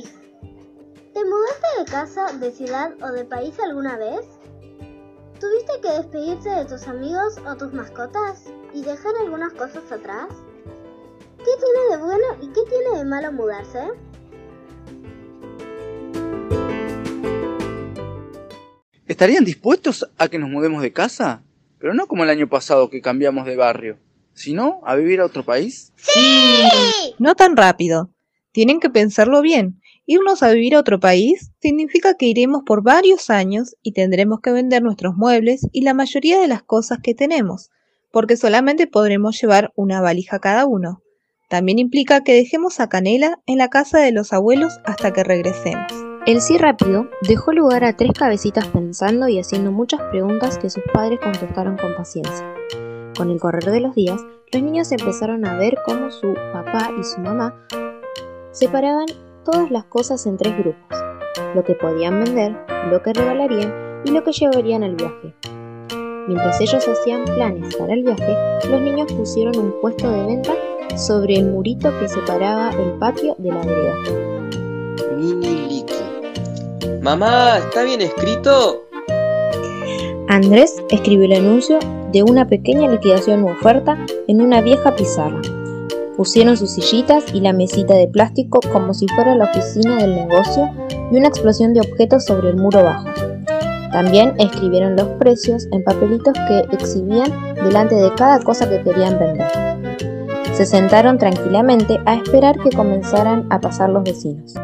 ¿Te mudaste de casa, de ciudad o de país alguna vez? ¿Tuviste que despedirte de tus amigos o tus mascotas y dejar algunas cosas atrás? ¿Qué tiene de bueno y qué tiene de malo mudarse? ¿Estarían dispuestos a que nos mudemos de casa? Pero no como el año pasado que cambiamos de barrio, sino a vivir a otro país. ¡Sí! No tan rápido. Tienen que pensarlo bien. Irnos a vivir a otro país significa que iremos por varios años y tendremos que vender nuestros muebles y la mayoría de las cosas que tenemos, porque solamente podremos llevar una valija cada uno. También implica que dejemos a Canela en la casa de los abuelos hasta que regresemos. El sí rápido dejó lugar a tres cabecitas pensando y haciendo muchas preguntas que sus padres contestaron con paciencia. Con el correr de los días, los niños empezaron a ver cómo su papá y su mamá separaban todas las cosas en tres grupos, lo que podían vender, lo que regalarían y lo que llevarían al viaje. Mientras ellos hacían planes para el viaje, los niños pusieron un puesto de venta sobre el murito que separaba el patio de la vereda. Mini Liqui. Mamá, ¿está bien escrito? Andrés escribió el anuncio de una pequeña liquidación u oferta en una vieja pizarra. Pusieron sus sillitas y la mesita de plástico como si fuera la oficina del negocio y una explosión de objetos sobre el muro bajo. También escribieron los precios en papelitos que exhibían delante de cada cosa que querían vender. Se sentaron tranquilamente a esperar que comenzaran a pasar los vecinos.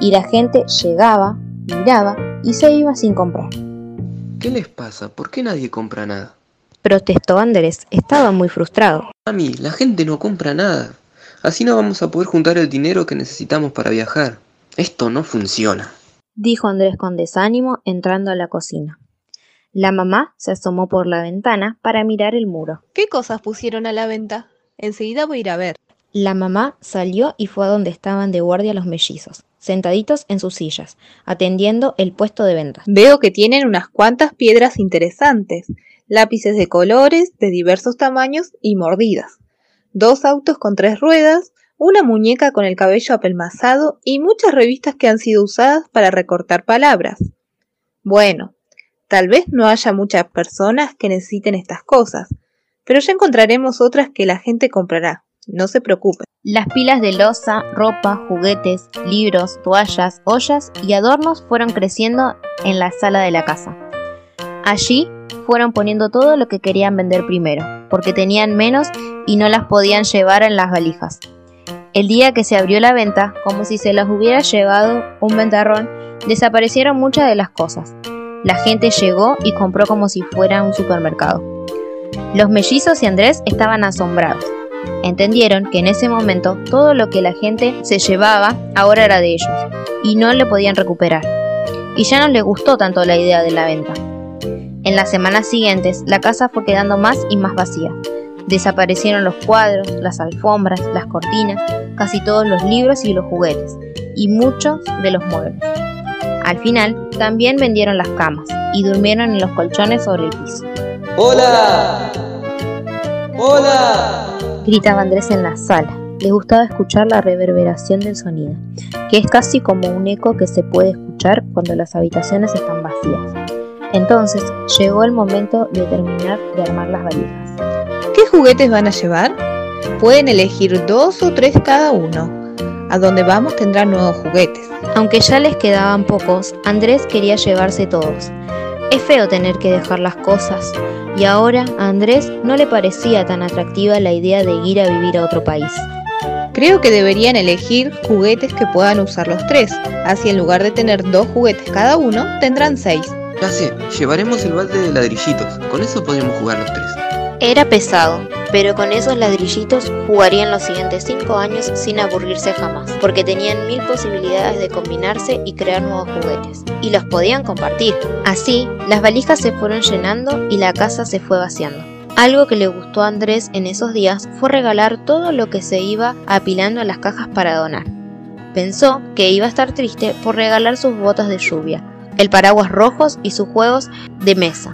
Y la gente llegaba, miraba y se iba sin comprar. ¿Qué les pasa? ¿Por qué nadie compra nada? Protestó Andrés, estaba muy frustrado. Mami, la gente no compra nada. Así no vamos a poder juntar el dinero que necesitamos para viajar. Esto no funciona. Dijo Andrés con desánimo entrando a la cocina. La mamá se asomó por la ventana para mirar el muro. ¿Qué cosas pusieron a la venta? Enseguida voy a ir a ver. La mamá salió y fue a donde estaban de guardia los mellizos, sentaditos en sus sillas, atendiendo el puesto de venta. Veo que tienen unas cuantas piedras interesantes, lápices de colores, de diversos tamaños y mordidas, dos autos con tres ruedas, una muñeca con el cabello apelmazado y muchas revistas que han sido usadas para recortar palabras. Bueno, tal vez no haya muchas personas que necesiten estas cosas, pero ya encontraremos otras que la gente comprará. No se preocupen. Las pilas de loza, ropa, juguetes, libros, toallas, ollas y adornos fueron creciendo en la sala de la casa. Allí fueron poniendo todo lo que querían vender primero, porque tenían menos y no las podían llevar en las valijas. El día que se abrió la venta, como si se las hubiera llevado un ventarrón, desaparecieron muchas de las cosas. La gente llegó y compró como si fuera un supermercado. Los mellizos y Andrés estaban asombrados. Entendieron que en ese momento todo lo que la gente se llevaba ahora era de ellos y no le podían recuperar. Y ya no les gustó tanto la idea de la venta. En las semanas siguientes, la casa fue quedando más y más vacía. Desaparecieron los cuadros, las alfombras, las cortinas, casi todos los libros y los juguetes, y muchos de los muebles. Al final, también vendieron las camas y durmieron en los colchones sobre el piso. ¡Hola! ¡Hola! Gritaba Andrés en la sala. Le gustaba escuchar la reverberación del sonido, que es casi como un eco que se puede escuchar cuando las habitaciones están vacías. Entonces llegó el momento de terminar de armar las valijas. ¿Qué juguetes van a llevar? Pueden elegir dos o tres cada uno. A donde vamos tendrán nuevos juguetes. Aunque ya les quedaban pocos, Andrés quería llevarse todos. Es feo tener que dejar las cosas, y ahora a Andrés no le parecía tan atractiva la idea de ir a vivir a otro país. Creo que deberían elegir juguetes que puedan usar los tres, así en lugar de tener dos juguetes cada uno, tendrán seis. Ya sé, llevaremos el balde de ladrillitos. Con eso podremos jugar los tres. Era pesado, pero con esos ladrillitos jugarían los siguientes cinco años sin aburrirse jamás, porque tenían mil posibilidades de combinarse y crear nuevos juguetes, y los podían compartir. Así, las valijas se fueron llenando y la casa se fue vaciando. Algo que le gustó a Andrés en esos días fue regalar todo lo que se iba apilando en las cajas para donar. Pensó que iba a estar triste por regalar sus botas de lluvia, el paraguas rojos y sus juegos de mesa.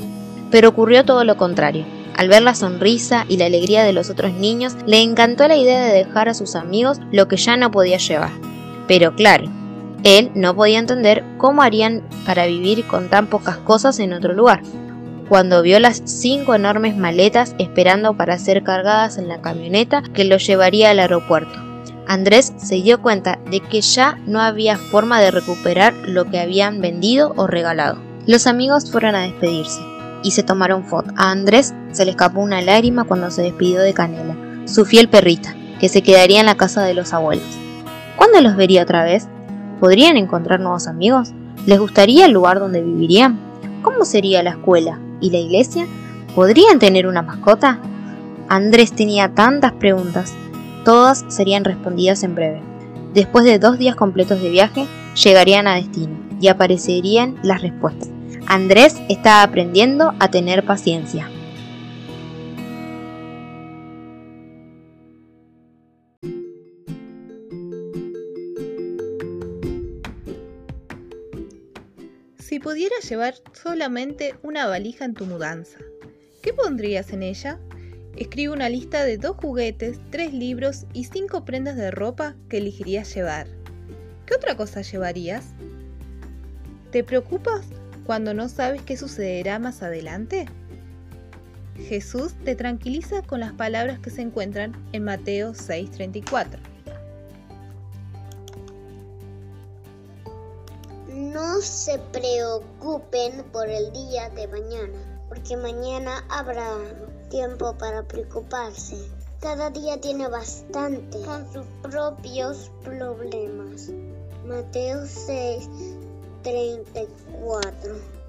Pero ocurrió todo lo contrario. Al ver la sonrisa y la alegría de los otros niños, le encantó la idea de dejar a sus amigos lo que ya no podía llevar. Pero claro, Él no podía entender cómo harían para vivir con tan pocas cosas en otro lugar. Cuando vio las cinco enormes maletas esperando para ser cargadas en la camioneta que lo llevaría al aeropuerto, Andrés se dio cuenta de que ya no había forma de recuperar lo que habían vendido o regalado. Los amigos fueron a despedirse y se tomaron fotos. A Andrés se le escapó una lágrima cuando se despidió de Canela, su fiel perrita, que se quedaría en la casa de los abuelos. ¿Cuándo los vería otra vez? ¿Podrían encontrar nuevos amigos? ¿Les gustaría el lugar donde vivirían? ¿Cómo sería la escuela y la iglesia? ¿Podrían tener una mascota? Andrés tenía tantas preguntas. Todas serían respondidas en breve. Después de dos días completos de viaje, llegarían a destino y aparecerían las respuestas. Andrés está aprendiendo a tener paciencia. Si pudieras llevar solamente una valija en tu mudanza, ¿qué pondrías en ella? Escribe una lista de dos juguetes, tres libros y cinco prendas de ropa que elegirías llevar. ¿Qué otra cosa llevarías? ¿Te preocupas cuando no sabes qué sucederá más adelante? Jesús te tranquiliza con las palabras que se encuentran en Mateo 6:34. No se preocupen por el día de mañana, porque mañana habrá tiempo para preocuparse. Cada día tiene bastante con sus propios problemas. Mateo 6, 34.